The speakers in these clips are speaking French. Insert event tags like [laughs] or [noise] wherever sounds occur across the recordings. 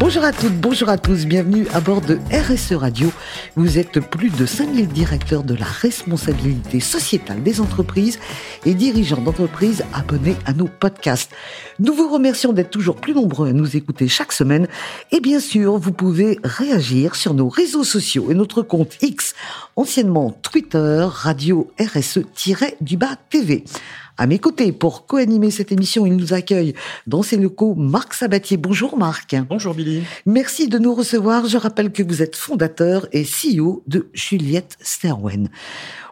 Bonjour à toutes, bonjour à tous, bienvenue à bord de RSE Radio. Vous êtes plus de 5000 directeurs de la responsabilité sociétale des entreprises et dirigeants d'entreprises abonnés à nos podcasts. Nous vous remercions d'être toujours plus nombreux à nous écouter chaque semaine et bien sûr, vous pouvez réagir sur nos réseaux sociaux et notre compte X, anciennement Twitter, Radio RSE-du-bas TV. À mes côtés, pour co-animer cette émission, il nous accueille dans ses locaux Marc Sabatier. Bonjour Marc. Bonjour Billy. Merci de nous recevoir. Je rappelle que vous êtes fondateur et CEO de Juliette Sterwen.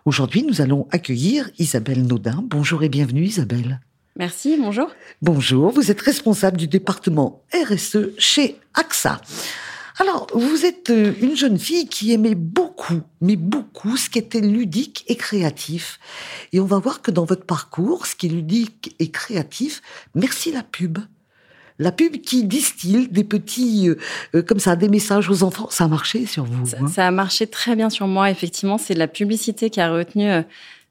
Aujourd'hui, nous allons accueillir Isabelle Naudin. Bonjour et bienvenue Isabelle. Merci, bonjour. Bonjour, vous êtes responsable du département RSE chez AXA. Alors, vous êtes euh, une jeune fille qui aimait beaucoup, mais beaucoup, ce qui était ludique et créatif. Et on va voir que dans votre parcours, ce qui est ludique et créatif, merci la pub. La pub qui distille des petits, euh, euh, comme ça, des messages aux enfants, ça a marché sur vous Ça, hein? ça a marché très bien sur moi, effectivement. C'est la publicité qui a retenu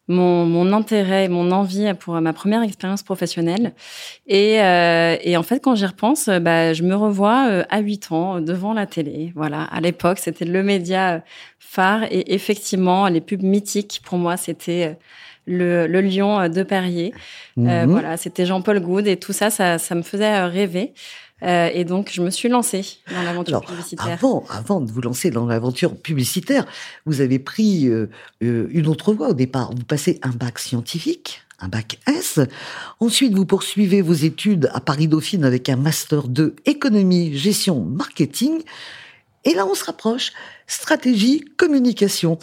mon, mon, intérêt, mon envie pour ma première expérience professionnelle. Et, euh, et en fait, quand j'y repense, bah, je me revois euh, à 8 ans devant la télé. Voilà, à l'époque, c'était le média phare. Et effectivement, les pubs mythiques, pour moi, c'était le, le lion de Perrier. Euh, mhm. voilà, c'était Jean-Paul Goud et tout ça, ça, ça me faisait rêver. Euh, et donc, je me suis lancée dans l'aventure publicitaire. Avant, avant de vous lancer dans l'aventure publicitaire, vous avez pris euh, euh, une autre voie au départ. Vous passez un bac scientifique, un bac S. Ensuite, vous poursuivez vos études à Paris-Dauphine avec un master de économie, gestion, marketing. Et là, on se rapproche. Stratégie, communication.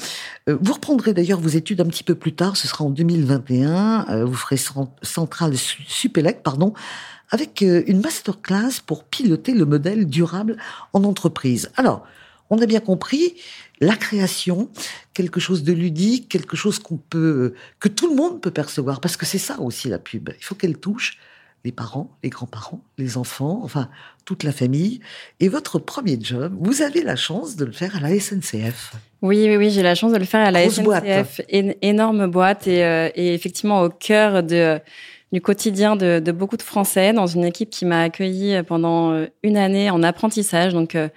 vous reprendrez d'ailleurs vos études un petit peu plus tard. Ce sera en 2021. vous ferez centrale Supélec, pardon, avec euh, une masterclass pour piloter le modèle durable en entreprise. Alors, on a bien compris la création, quelque chose de ludique, quelque chose qu'on peut, que tout le monde peut percevoir, parce que c'est ça aussi la pub. Il faut qu'elle touche les parents, les grands-parents, les enfants, enfin toute la famille. Et votre premier job, vous avez la chance de le faire à la SNCF. Oui, oui, oui, j'ai la chance de le faire à la SNCF. énorme boîte et, euh, et, effectivement au cœur de du quotidien de, de, beaucoup de Français dans une équipe qui m'a accueilli pendant euh, une année en apprentissage. Donc, euh,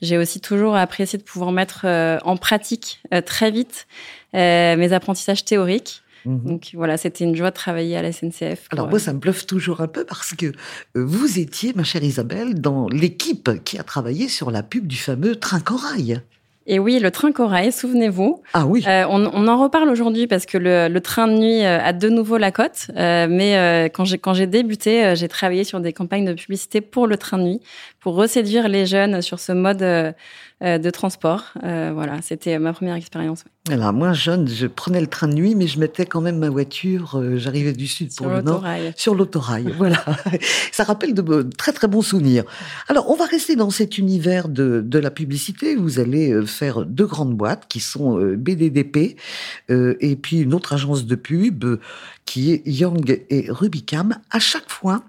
j'ai aussi toujours apprécié de pouvoir mettre euh, en pratique très vite mes apprentissages théoriques. Mhm. Donc voilà, c'était une joie de travailler à la SNCF. Alors moi, ça me bluffe toujours un peu parce que vous étiez, ma chère Isabelle, dans l'équipe qui a travaillé sur la pub du fameux train corail. Et oui, le train corail, souvenez-vous. Ah oui. Euh, on, on, en reparle aujourd'hui parce que le, le, train de nuit euh, a de nouveau la cote. Euh, mais euh, quand j'ai quand j'ai débuté, j'ai travaillé sur des campagnes de publicité pour le train de nuit, pour reséduire les jeunes sur ce mode de transport. voilà, c'était ma première expérience. Alors moi, jeune, je prenais le train de nuit, mais je mettais quand même ma voiture. J'arrivais du sud pour le nord, sur l'autorail. [laughs] voilà, ça rappelle de, très très bons souvenirs. Alors, on va rester dans cet univers de, de la publicité. Vous allez faire deux grandes boîtes qui sont euh, BDDP euh, et puis une autre agence de pub euh, qui est Young et Rubicam. À chaque fois,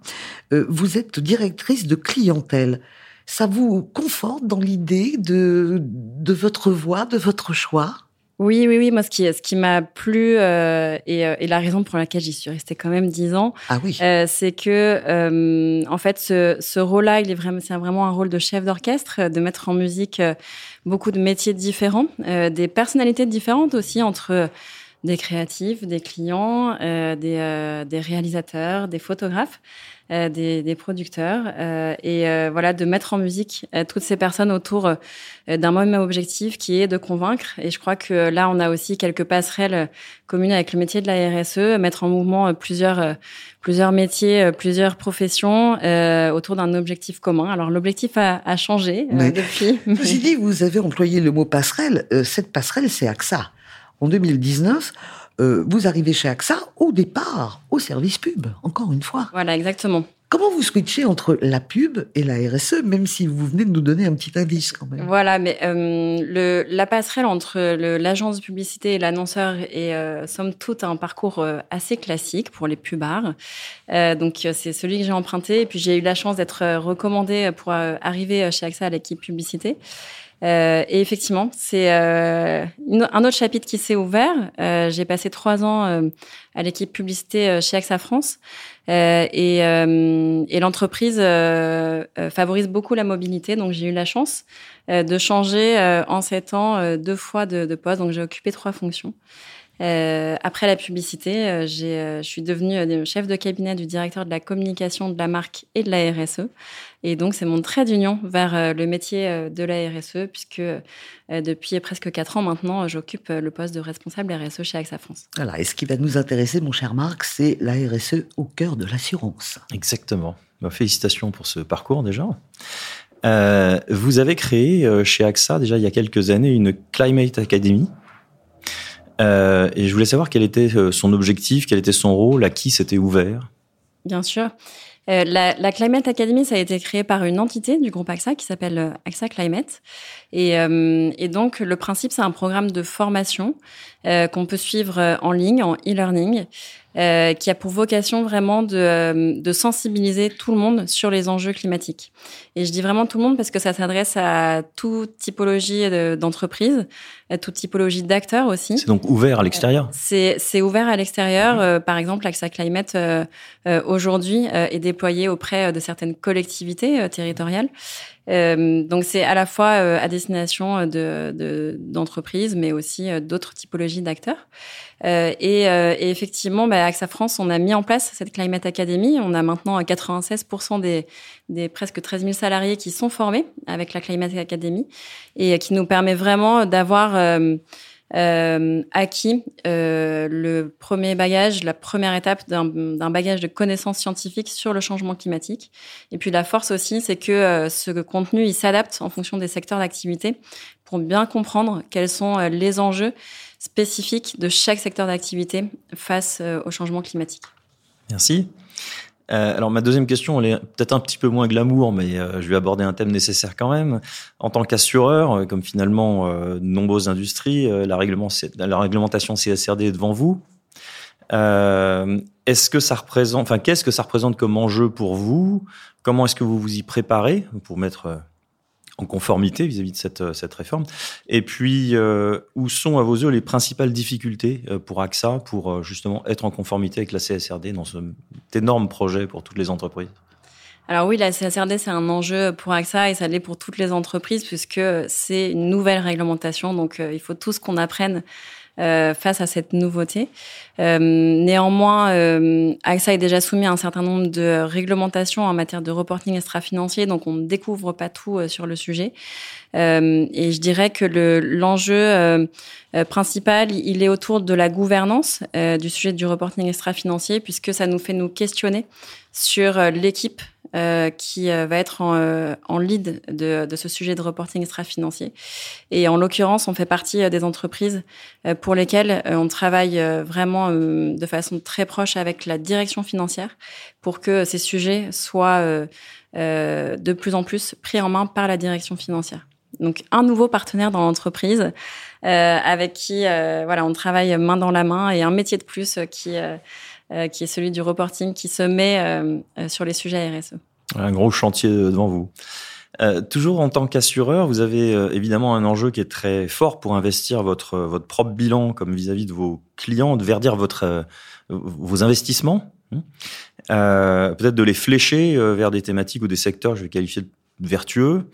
vous êtes directrice de clientèle. Ça vous conforte dans l'idée de, de votre voix, de votre choix? Oui, oui, oui. Moi, ce qui, ce qui m'a plu euh, et, euh, et, la raison pour laquelle j'y suis restée quand même dix ans, ah oui. euh, c'est que euh, en fait, ce, ce rôle-là, il est vraiment, c'est vraiment un rôle de chef d'orchestre, de mettre en musique euh, beaucoup de métiers différents, des personnalités différentes aussi entre des créatifs, des clients, des, des réalisateurs, des photographes. Euh, des, des, producteurs euh, et euh, voilà de mettre en musique toutes ces personnes autour d'un même objectif qui est de convaincre. Et je crois que là, on a aussi quelques passerelles communes avec le métier de la RSE, mettre en mouvement plusieurs plusieurs métiers, plusieurs professions autour d'un objectif commun. Alors l'objectif a, a changé depuis. [laughs] Vous avez employé le mot passerelle. cette passerelle, c'est AXA. En 2019, euh, vous arrivez chez AXA au départ au service pub, encore une fois. Voilà, exactement. Comment vous switchez entre la pub et la RSE, même si vous venez de nous donner un petit indice quand même? Voilà, mais euh, le, la passerelle entre l'agence de publicité et l'annonceur est euh, somme toute un parcours euh, assez classique pour les pubards. Euh, donc c'est celui que j'ai emprunté et puis j'ai eu la chance d'être recommandée pour arriver chez AXA à l'équipe publicité. Euh, et effectivement, c'est euh, un autre chapitre qui s'est ouvert. Euh, j'ai passé trois ans euh, à l'équipe publicité chez AXA France et, et l'entreprise favorise beaucoup la mobilité. Donc j'ai eu la chance de changer en sept ans deux fois de, de poste. Donc j'ai occupé trois fonctions. Euh, après la publicité, euh, j'ai, euh, je suis devenue chef de cabinet du directeur de la communication de la marque et de la RSE. Et donc, c'est mon trait d'union vers le métier de la RSE, puisque depuis presque quatre ans maintenant, j'occupe le poste de responsable RSE chez AXA France. Voilà. Et ce qui va nous intéresser, mon cher Marc, c'est la RSE au cœur de l'assurance. Exactement. Bah, félicitations pour ce parcours déjà. Euh, vous avez créé chez AXA déjà il y a quelques années une Climate Academy euh, et je voulais savoir quel était euh, son objectif, quel était son rôle, à qui c'était ouvert. Bien sûr. Euh, la, Climate Academy, ça a été créé par une entité du groupe AXA qui s'appelle AXA Climate. Et, donc, le principe, c'est un programme de formation qu'on peut suivre en ligne, en e-learning, euh, qui a pour vocation vraiment de, de, sensibiliser tout le monde sur les enjeux climatiques. Et je dis vraiment tout le monde parce que ça s'adresse à toute typologie d'entreprise, à toute typologie d'acteurs aussi. C'est donc ouvert à l'extérieur C'est ouvert à l'extérieur. Mmh. par exemple, AXA Climate, aujourd'hui, est déployé auprès de certaines collectivités territoriales. Euh, donc c'est à la fois euh, à destination de d'entreprises, mais aussi euh, d'autres typologies d'acteurs. Euh, et, et, effectivement, bah, AXA France, on a mis en place cette Climate Academy. On a maintenant 96% des, des presque 13 000 salariés qui sont formés avec la Climate Academy et qui nous permet vraiment d'avoir euh, acquis euh, le premier bagage, la première étape d'un bagage de connaissances scientifiques sur le changement climatique. Et puis la force aussi, c'est que euh, ce contenu, il s'adapte en fonction des secteurs d'activité pour bien comprendre quels sont euh, les enjeux spécifiques de chaque secteur d'activité face au changement climatique. Merci. Euh, alors ma deuxième question, elle est peut-être un petit peu moins glamour, mais euh, je vais aborder un thème nécessaire quand même. En tant qu'assureur, euh, comme finalement de nombreuses industries, la, règlement, la réglementation CSRD est devant vous. est-ce que ça représente, enfin qu'est-ce que ça représente comme enjeu pour vous? Comment est-ce que vous vous y préparez pour mettre en conformité vis-à-vis de cette, cette réforme Et puis, euh, où sont à vos yeux les principales difficultés euh, pour AXA pour euh, justement être en conformité avec la CSRD dans cet énorme projet pour toutes les entreprises? Alors oui, la CSRD, c'est un enjeu pour AXA et ça l'est pour toutes les entreprises puisque c'est une nouvelle réglementation. Donc, il faut tous qu'on apprenne euh, face à cette nouveauté. Euh, néanmoins, euh, AXA est déjà soumis à un certain nombre de réglementations en matière de reporting extra-financier, donc on ne découvre pas tout sur le sujet. Et je dirais que l'enjeu principal, il est autour de la gouvernance du sujet du reporting extra-financier, puisque ça nous fait nous questionner sur l'équipe euh, qui euh, va être en, euh, en lead de, de, ce sujet de reporting extra-financier. Et en l'occurrence, on fait partie des entreprises pour lesquelles on travaille vraiment de façon très proche avec la direction financière pour que ces sujets soient de plus en plus pris en main par la direction financière. Donc un nouveau partenaire dans l'entreprise euh, avec qui voilà on travaille main dans la main et un métier de plus qui euh, qui est celui du reporting, qui se met euh, euh, sur les sujets RSE. Un gros chantier devant vous. Euh, toujours en tant qu'assureur, vous avez évidemment un enjeu qui est très fort pour investir votre votre propre bilan comme vis-à-vis de vos clients, de verdir votre vos investissements, hein. peut-être de les flécher vers des thématiques ou des secteurs, je vais qualifier de vertueux,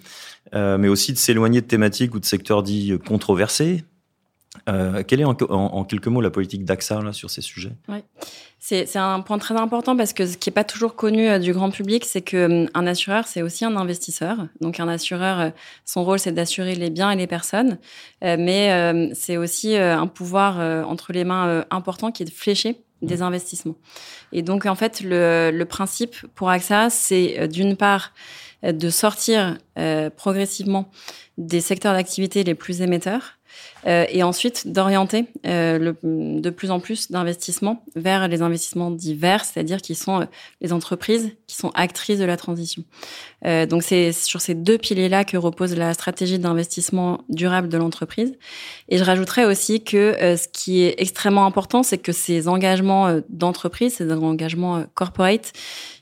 mais aussi de s'éloigner de thématiques ou de secteurs dits controversés. quelle est en, quelques mots la politique d'AXA sur ces sujets? Oui. C'est un point très important parce que ce qui n'est pas toujours connu euh, du grand public, c'est que hum, assureur, c'est aussi un investisseur. Donc un assureur, euh, son rôle, c'est d'assurer les biens et les personnes, euh, mais c'est aussi un pouvoir entre les mains important qui est de flécher des investissements. Et donc en fait, le, le principe pour AXA, c'est d'une part de sortir progressivement des secteurs d'activité les plus émetteurs euh, et ensuite d'orienter euh, de plus en plus d'investissements vers les investissements divers, c'est-à-dire qui sont euh, les entreprises qui sont actrices de la transition. Euh, donc c'est sur ces deux piliers-là que repose la stratégie d'investissement durable de l'entreprise. Et je rajouterais aussi que ce qui est extrêmement important, c'est que ces engagements d'entreprise, ces engagements corporate,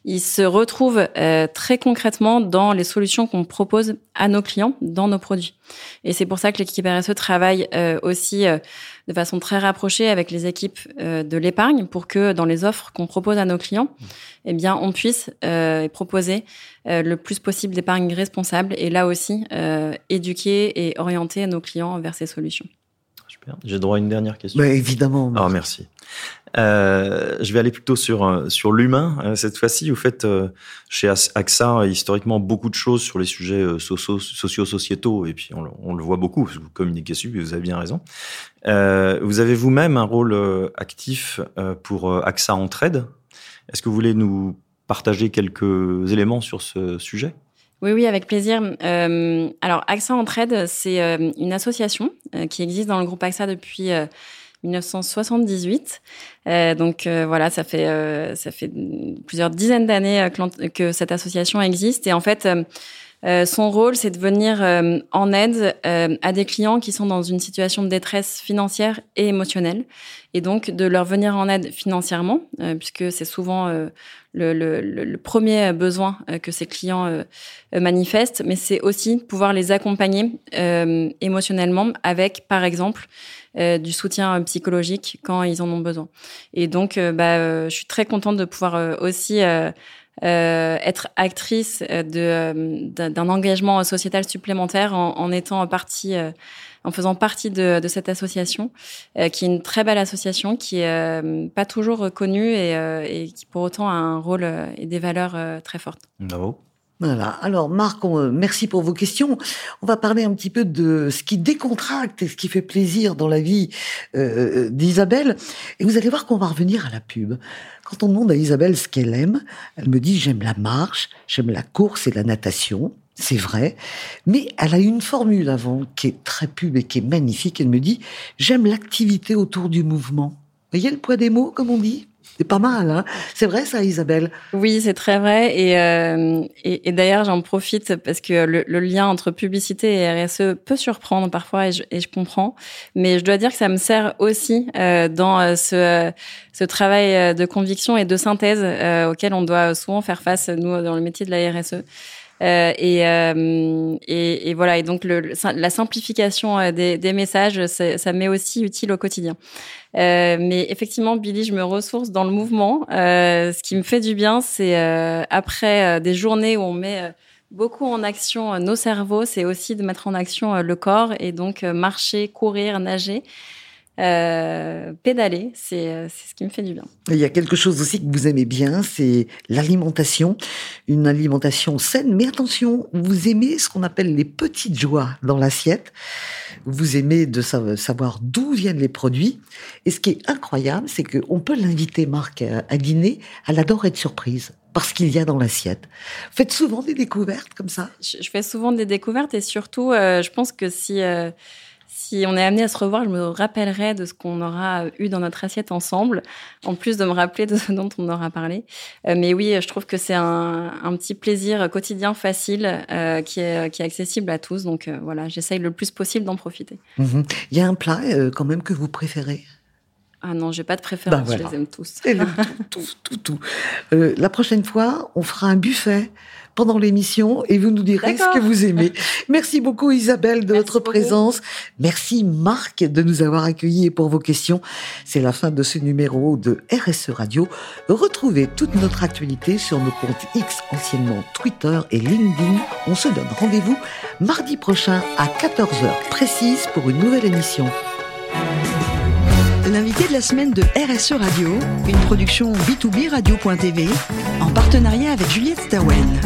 ils se retrouvent très concrètement dans les solutions qu'on propose à nos clients dans nos produits. Et c'est pour ça que l'équipe RSE travaille euh, aussi euh, de façon très rapprochée avec les équipes euh, de l'épargne pour que dans les offres qu'on propose à nos clients, eh bien, on puisse proposer le plus possible d'épargne responsable et là aussi éduquer et orienter nos clients vers ces solutions. Super. J'ai droit à une dernière question. Mais évidemment. Alors, merci. Euh, je vais aller plutôt sur euh, sur l'humain euh, cette fois-ci. Vous faites chez AXA historiquement beaucoup de choses sur les sujets socio-sociétaux et puis on, on, le voit beaucoup parce que vous communiquez dessus et vous avez bien raison. vous avez vous-même un rôle actif pour AXA Entraide. Est-ce que vous voulez nous partager quelques éléments sur ce sujet? Oui, oui, avec plaisir. Euh, alors, AXA Entraide, c'est une association qui existe dans le groupe AXA depuis 1978. Euh, donc euh, voilà, ça fait euh, ça fait plusieurs dizaines d'années que cette association existe et en fait. Son rôle, c'est de venir en aide à des clients qui sont dans une situation de détresse financière et émotionnelle, et donc de leur venir en aide financièrement, puisque c'est souvent le, le, le, premier besoin que ces clients manifestent, mais c'est aussi pouvoir les accompagner émotionnellement avec, par exemple, euh, du soutien psychologique quand ils en ont besoin. Et donc, euh, bah, euh, je suis très contente de pouvoir aussi être actrice de d'un engagement sociétal supplémentaire en, en étant partie en faisant partie de, de cette association, qui est une très belle association, qui est pas toujours connue et, et, qui pour autant a un rôle et des valeurs très fortes. Voilà. Alors, Marc, merci pour vos questions. On va parler un petit peu de ce qui décontracte et ce qui fait plaisir dans la vie euh, d'Isabelle. Et vous allez voir qu'on va revenir à la pub. Quand on demande à Isabelle ce qu'elle aime, elle me dit j'aime la marche, j'aime la course et la natation. C'est vrai, mais elle a une formule avant qui est très pub et qui est magnifique. Elle me dit j'aime l'activité autour du mouvement. Vous voyez le poids des mots, comme on dit? C'est pas mal, hein C'est vrai ça, Isabelle? Oui, c'est très vrai. Et, euh, et, d'ailleurs, j'en profite parce que le, lien entre publicité et RSE peut surprendre parfois, et je, et je, comprends. Mais je dois dire que ça me sert aussi euh, dans euh, ce, ce travail euh, de conviction et de synthèse euh, auquel on doit souvent faire face, nous, dans le métier de la RSE. Euh, et, euh, et, et, voilà. Et donc le, la simplification euh, des, des messages, ça m'est aussi utile au quotidien. Euh, mais effectivement, Billy, je me ressource dans le mouvement. Euh, ce qui me fait du bien, c'est après des journées où on met beaucoup en action nos cerveaux, c'est aussi de mettre en action le corps et donc marcher, courir, nager. Euh, pédaler, euh, c'est ce qui me fait du bien. Il y a quelque chose aussi que vous aimez bien, c'est l'alimentation, une alimentation saine. Mais attention, vous aimez ce qu'on appelle les petites joies dans l'assiette. Vous aimez de savoir d'où viennent les produits. Et ce qui est incroyable, c'est qu'on peut l'inviter, Marc, à dîner. Elle adore être surprise parce qu'il y a dans l'assiette. Faites souvent des découvertes comme ça? Je, fais souvent des découvertes et surtout, euh, je pense que si si on est amené à se revoir, je me rappellerai de ce qu'on aura eu dans notre assiette ensemble, en plus de me rappeler de ce dont on aura parlé. Euh, mais oui, je trouve que c'est un, petit plaisir quotidien facile euh, qui, est, qui est accessible à tous. Donc euh, voilà, j'essaye le plus possible d'en profiter. Mhm. Il y a un plat quand même que vous préférez? Ah non, j'ai pas de préférence, ben je les aime tous. tout, tout, tout. la prochaine fois, on fera un buffet pendant l'émission et vous nous direz ce que vous aimez. [laughs] Merci beaucoup Isabelle de votre présence. Merci Marc de nous avoir accueillis pour vos questions. C'est la fin de ce numéro de RSE Radio. Retrouvez toute notre actualité sur nos comptes X, anciennement Twitter et LinkedIn. On se donne rendez-vous mardi prochain à 14h précise pour une nouvelle émission. L'invité de la semaine de RSE Radio, une production B2B Radio.tv en partenariat avec Juliette Stawen.